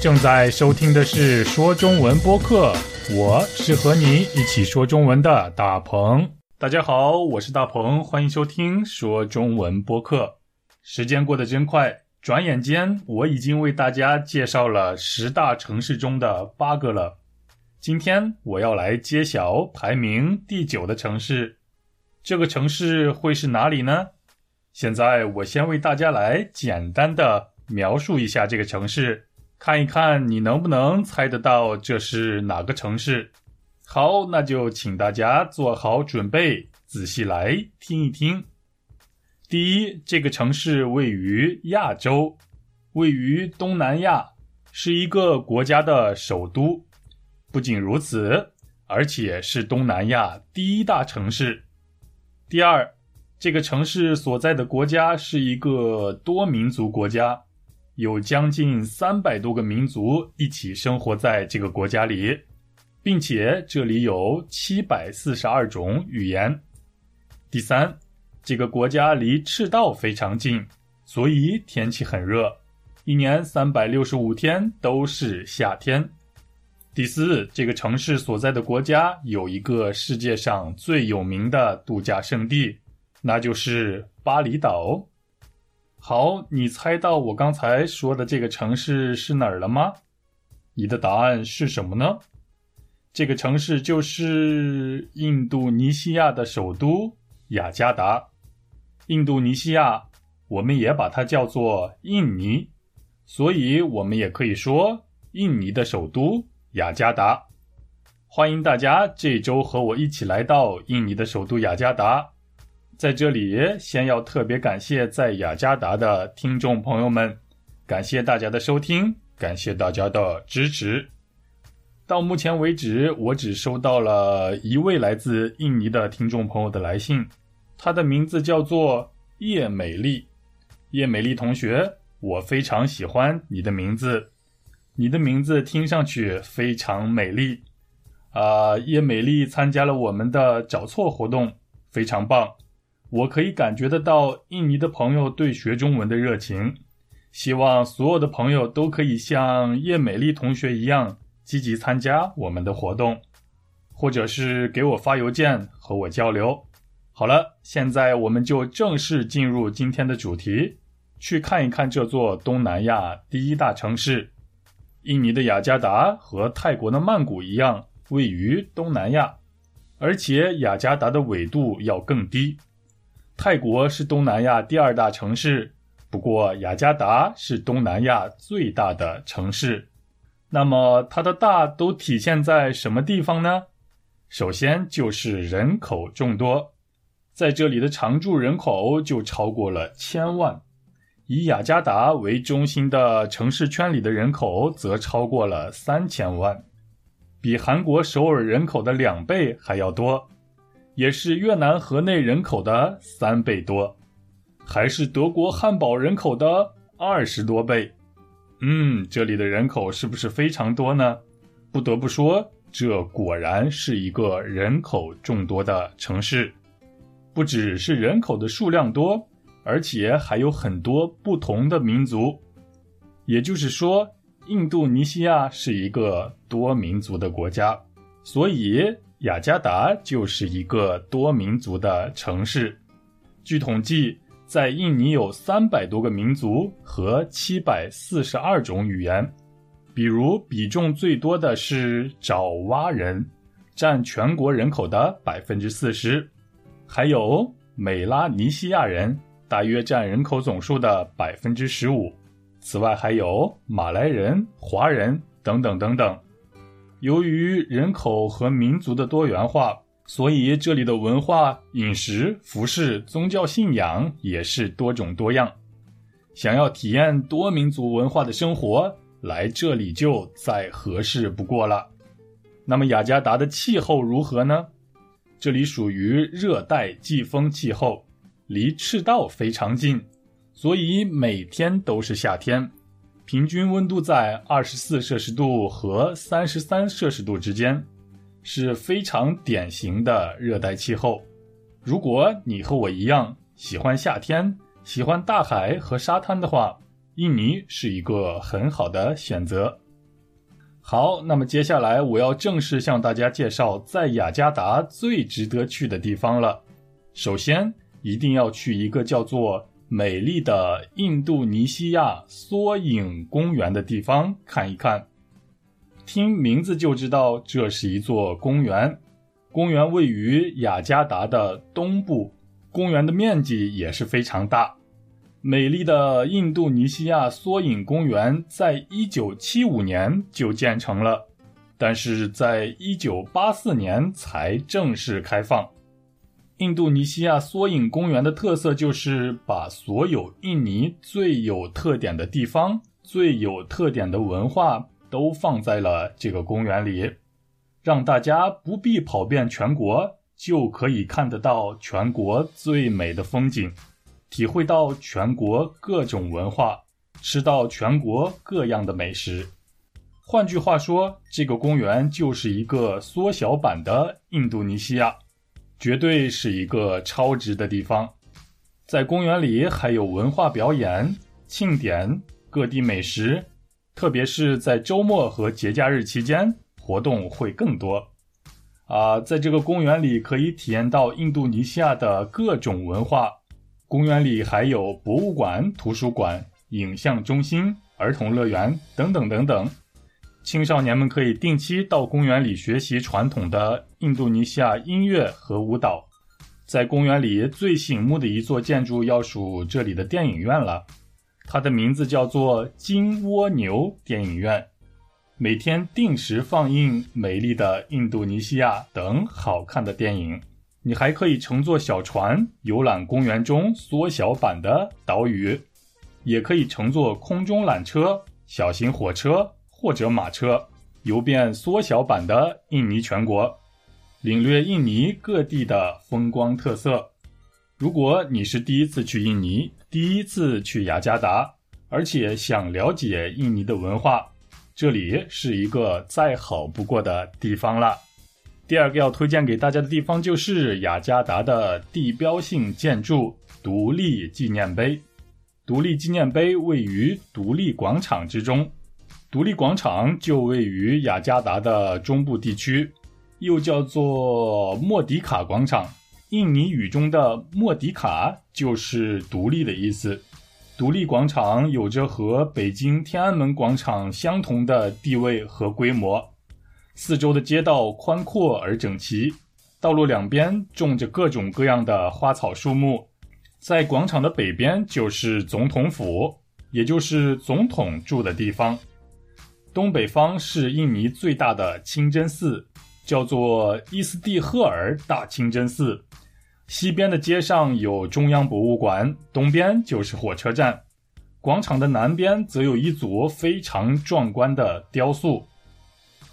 正在收听的是说中文播客，我是和你一起说中文的大鹏。大家好，我是大鹏，欢迎收听说中文播客。时间过得真快，转眼间我已经为大家介绍了十大城市中的八个了。今天我要来揭晓排名第九的城市，这个城市会是哪里呢？现在我先为大家来简单的描述一下这个城市，看一看你能不能猜得到这是哪个城市。好，那就请大家做好准备，仔细来听一听。第一，这个城市位于亚洲，位于东南亚，是一个国家的首都。不仅如此，而且是东南亚第一大城市。第二，这个城市所在的国家是一个多民族国家，有将近三百多个民族一起生活在这个国家里，并且这里有七百四十二种语言。第三，这个国家离赤道非常近，所以天气很热，一年三百六十五天都是夏天。第四，这个城市所在的国家有一个世界上最有名的度假胜地，那就是巴厘岛。好，你猜到我刚才说的这个城市是哪儿了吗？你的答案是什么呢？这个城市就是印度尼西亚的首都雅加达。印度尼西亚，我们也把它叫做印尼，所以我们也可以说印尼的首都。雅加达，欢迎大家这周和我一起来到印尼的首都雅加达。在这里，先要特别感谢在雅加达的听众朋友们，感谢大家的收听，感谢大家的支持。到目前为止，我只收到了一位来自印尼的听众朋友的来信，他的名字叫做叶美丽。叶美丽同学，我非常喜欢你的名字。你的名字听上去非常美丽，啊，叶美丽参加了我们的找错活动，非常棒。我可以感觉得到印尼的朋友对学中文的热情，希望所有的朋友都可以像叶美丽同学一样积极参加我们的活动，或者是给我发邮件和我交流。好了，现在我们就正式进入今天的主题，去看一看这座东南亚第一大城市。印尼的雅加达和泰国的曼谷一样，位于东南亚，而且雅加达的纬度要更低。泰国是东南亚第二大城市，不过雅加达是东南亚最大的城市。那么它的大都体现在什么地方呢？首先就是人口众多，在这里的常住人口就超过了千万。以雅加达为中心的城市圈里的人口则超过了三千万，比韩国首尔人口的两倍还要多，也是越南河内人口的三倍多，还是德国汉堡人口的二十多倍。嗯，这里的人口是不是非常多呢？不得不说，这果然是一个人口众多的城市，不只是人口的数量多。而且还有很多不同的民族，也就是说，印度尼西亚是一个多民族的国家，所以雅加达就是一个多民族的城市。据统计，在印尼有三百多个民族和七百四十二种语言，比如比重最多的是爪哇人，占全国人口的百分之四十，还有美拉尼西亚人。大约占人口总数的百分之十五。此外，还有马来人、华人等等等等。由于人口和民族的多元化，所以这里的文化、饮食、服饰、宗教信仰也是多种多样。想要体验多民族文化的生活，来这里就再合适不过了。那么雅加达的气候如何呢？这里属于热带季风气候。离赤道非常近，所以每天都是夏天，平均温度在二十四摄氏度和三十三摄氏度之间，是非常典型的热带气候。如果你和我一样喜欢夏天，喜欢大海和沙滩的话，印尼是一个很好的选择。好，那么接下来我要正式向大家介绍在雅加达最值得去的地方了。首先，一定要去一个叫做美丽的印度尼西亚缩影公园的地方看一看。听名字就知道，这是一座公园。公园位于雅加达的东部，公园的面积也是非常大。美丽的印度尼西亚缩影公园在一九七五年就建成了，但是在一九八四年才正式开放。印度尼西亚缩影公园的特色就是把所有印尼最有特点的地方、最有特点的文化都放在了这个公园里，让大家不必跑遍全国，就可以看得到全国最美的风景。体会到全国各种文化，吃到全国各样的美食。换句话说，这个公园就是一个缩小版的印度尼西亚，绝对是一个超值的地方。在公园里还有文化表演、庆典、各地美食，特别是在周末和节假日期间，活动会更多。啊，在这个公园里可以体验到印度尼西亚的各种文化。公园里还有博物馆、图书馆、影像中心、儿童乐园等等等等。青少年们可以定期到公园里学习传统的印度尼西亚音乐和舞蹈。在公园里最醒目的一座建筑要数这里的电影院了，它的名字叫做金蜗牛电影院，每天定时放映《美丽的印度尼西亚》等好看的电影。你还可以乘坐小船游览公园中缩小版的岛屿，也可以乘坐空中缆车、小型火车或者马车游遍缩小版的印尼全国，领略印尼各地的风光特色。如果你是第一次去印尼，第一次去雅加达，而且想了解印尼的文化，这里是一个再好不过的地方了。第二个要推荐给大家的地方就是雅加达的地标性建筑——独立纪念碑。独立纪念碑位于独立广场之中，独立广场就位于雅加达的中部地区，又叫做莫迪卡广场。印尼语中的“莫迪卡”就是独立的意思。独立广场有着和北京天安门广场相同的地位和规模。四周的街道宽阔而整齐，道路两边种着各种各样的花草树木。在广场的北边就是总统府，也就是总统住的地方。东北方是印尼最大的清真寺，叫做伊斯蒂赫尔大清真寺。西边的街上有中央博物馆，东边就是火车站。广场的南边则有一组非常壮观的雕塑。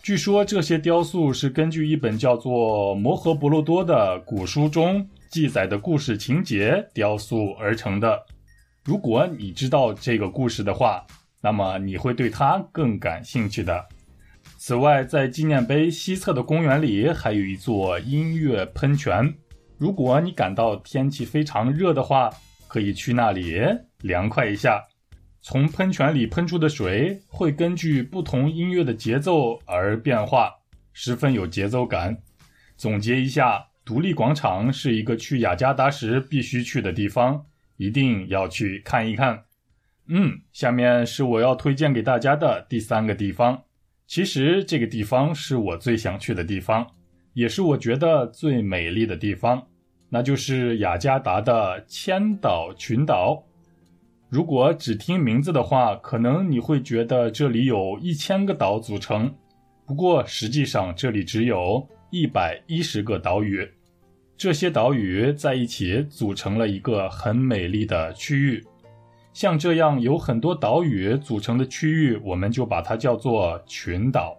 据说这些雕塑是根据一本叫做《摩诃婆罗多》的古书中记载的故事情节雕塑而成的。如果你知道这个故事的话，那么你会对它更感兴趣的。此外，在纪念碑西侧的公园里还有一座音乐喷泉。如果你感到天气非常热的话，可以去那里凉快一下。从喷泉里喷出的水会根据不同音乐的节奏而变化，十分有节奏感。总结一下，独立广场是一个去雅加达时必须去的地方，一定要去看一看。嗯，下面是我要推荐给大家的第三个地方。其实这个地方是我最想去的地方，也是我觉得最美丽的地方，那就是雅加达的千岛群岛。如果只听名字的话，可能你会觉得这里有一千个岛组成。不过实际上，这里只有一百一十个岛屿。这些岛屿在一起组成了一个很美丽的区域。像这样有很多岛屿组成的区域，我们就把它叫做群岛。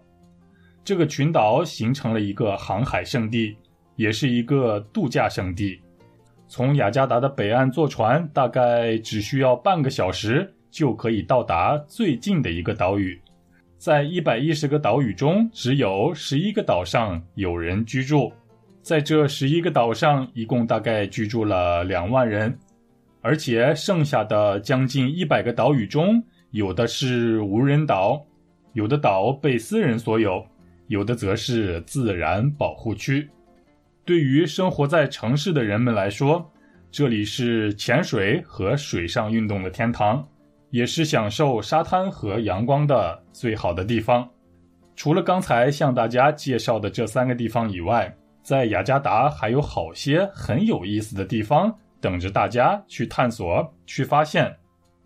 这个群岛形成了一个航海胜地，也是一个度假胜地。从雅加达的北岸坐船，大概只需要半个小时就可以到达最近的一个岛屿。在一百一十个岛屿中，只有十一个岛上有人居住。在这十一个岛上，一共大概居住了两万人，而且剩下的将近一百个岛屿中，有的是无人岛，有的岛被私人所有，有的则是自然保护区。对于生活在城市的人们来说，这里是潜水和水上运动的天堂，也是享受沙滩和阳光的最好的地方。除了刚才向大家介绍的这三个地方以外，在雅加达还有好些很有意思的地方等着大家去探索、去发现。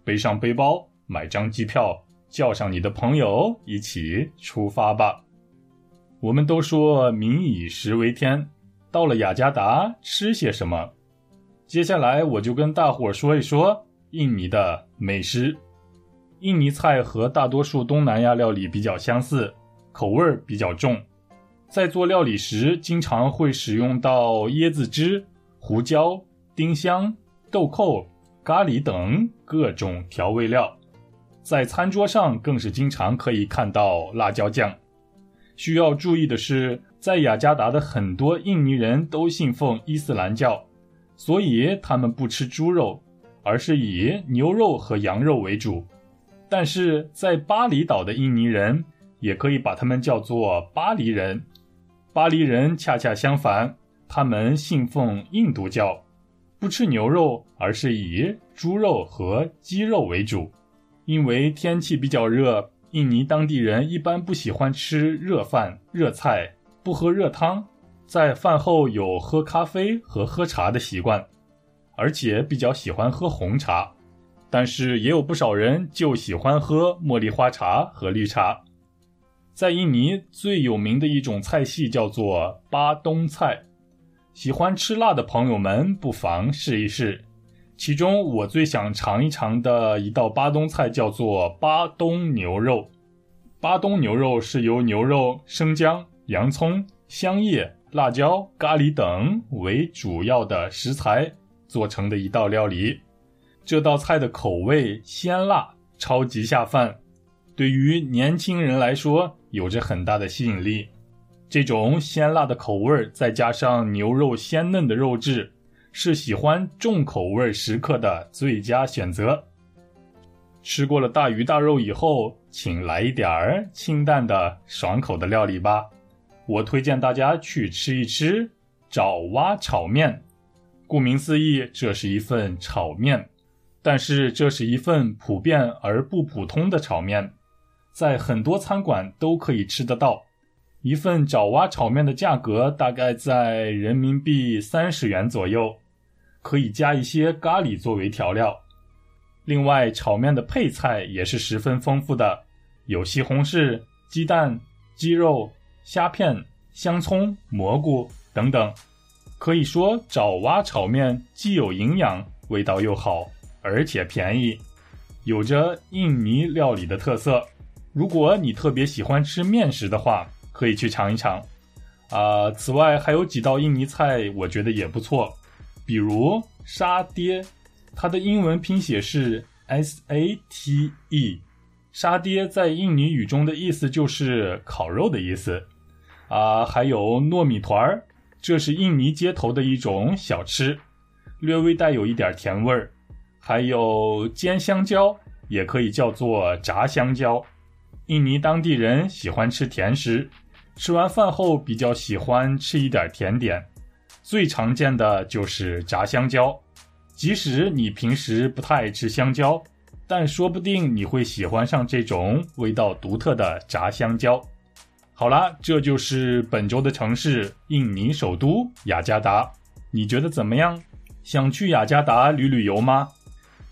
背上背包，买张机票，叫上你的朋友，一起出发吧。我们都说民以食为天，到了雅加达吃些什么？接下来我就跟大伙说一说印尼的美食。印尼菜和大多数东南亚料理比较相似，口味比较重。在做料理时，经常会使用到椰子汁、胡椒、丁香、豆蔻、咖喱等各种调味料。在餐桌上更是经常可以看到辣椒酱。需要注意的是，在雅加达的很多印尼人都信奉伊斯兰教，所以他们不吃猪肉，而是以牛肉和羊肉为主。但是在巴厘岛的印尼人，也可以把他们叫做巴黎人。巴黎人恰恰相反，他们信奉印度教，不吃牛肉，而是以猪肉和鸡肉为主。因为天气比较热，印尼当地人一般不喜欢吃热饭、热菜，不喝热汤，在饭后有喝咖啡和喝茶的习惯，而且比较喜欢喝红茶。但是也有不少人就喜欢喝茉莉花茶和绿茶。在印尼最有名的一种菜系叫做巴东菜，喜欢吃辣的朋友们不妨试一试。其中我最想尝一尝的一道巴东菜叫做巴东牛肉。巴东牛肉是由牛肉、生姜、洋葱、香叶、辣椒、咖喱等为主要的食材做成的一道料理。这道菜的口味鲜辣，超级下饭。对于年轻人来说，有着很大的吸引力。这种鲜辣的口味儿再加上牛肉鲜嫩的肉质，是喜欢重口味食客的最佳选择。吃过了大鱼大肉以后，请来一点儿清淡的、爽口的料理吧。我推荐大家去吃一吃爪哇炒面。顾名思义，这是一份炒面，但是这是一份普遍而不普通的炒面。在很多餐馆都可以吃得到，一份爪哇炒面的价格大概在人民币三十元左右，可以加一些咖喱作为调料。另外，炒面的配菜也是十分丰富的，有西红柿、鸡蛋、鸡肉、虾片、香葱、蘑菇等等。可以说，爪哇炒面既有营养，味道又好，而且便宜，有着印尼料理的特色。如果你特别喜欢吃面食的话，可以去尝一尝。啊，此外还有几道印尼菜，我觉得也不错，比如沙爹，它的英文拼写是 S A T E，沙爹在印尼语中的意思就是烤肉的意思。啊，还有糯米团儿，这是印尼街头的一种小吃，略微带有一点甜味儿。还有煎香蕉，也可以叫做炸香蕉。印尼当地人喜欢吃甜食，吃完饭后比较喜欢吃一点甜点，最常见的就是炸香蕉。即使你平时不太爱吃香蕉，但说不定你会喜欢上这种味道独特的炸香蕉。好啦，这就是本周的城市——印尼首都雅加达。你觉得怎么样？想去雅加达旅旅游吗？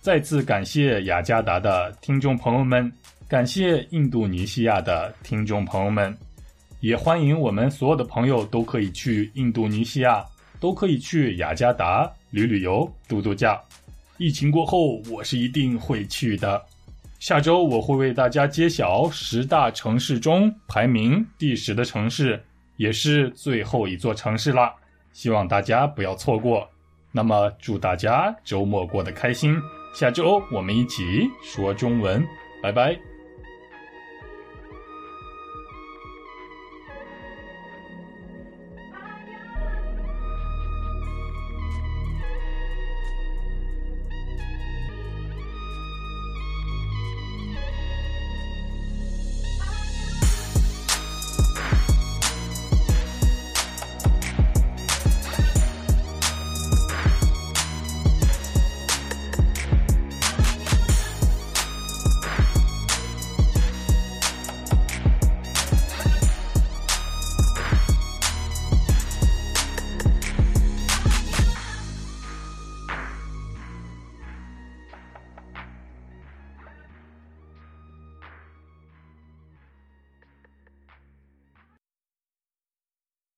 再次感谢雅加达的听众朋友们。感谢印度尼西亚的听众朋友们，也欢迎我们所有的朋友都可以去印度尼西亚，都可以去雅加达旅旅游、度度假。疫情过后，我是一定会去的。下周我会为大家揭晓十大城市中排名第十的城市，也是最后一座城市啦。希望大家不要错过。那么，祝大家周末过得开心。下周我们一起说中文，拜拜。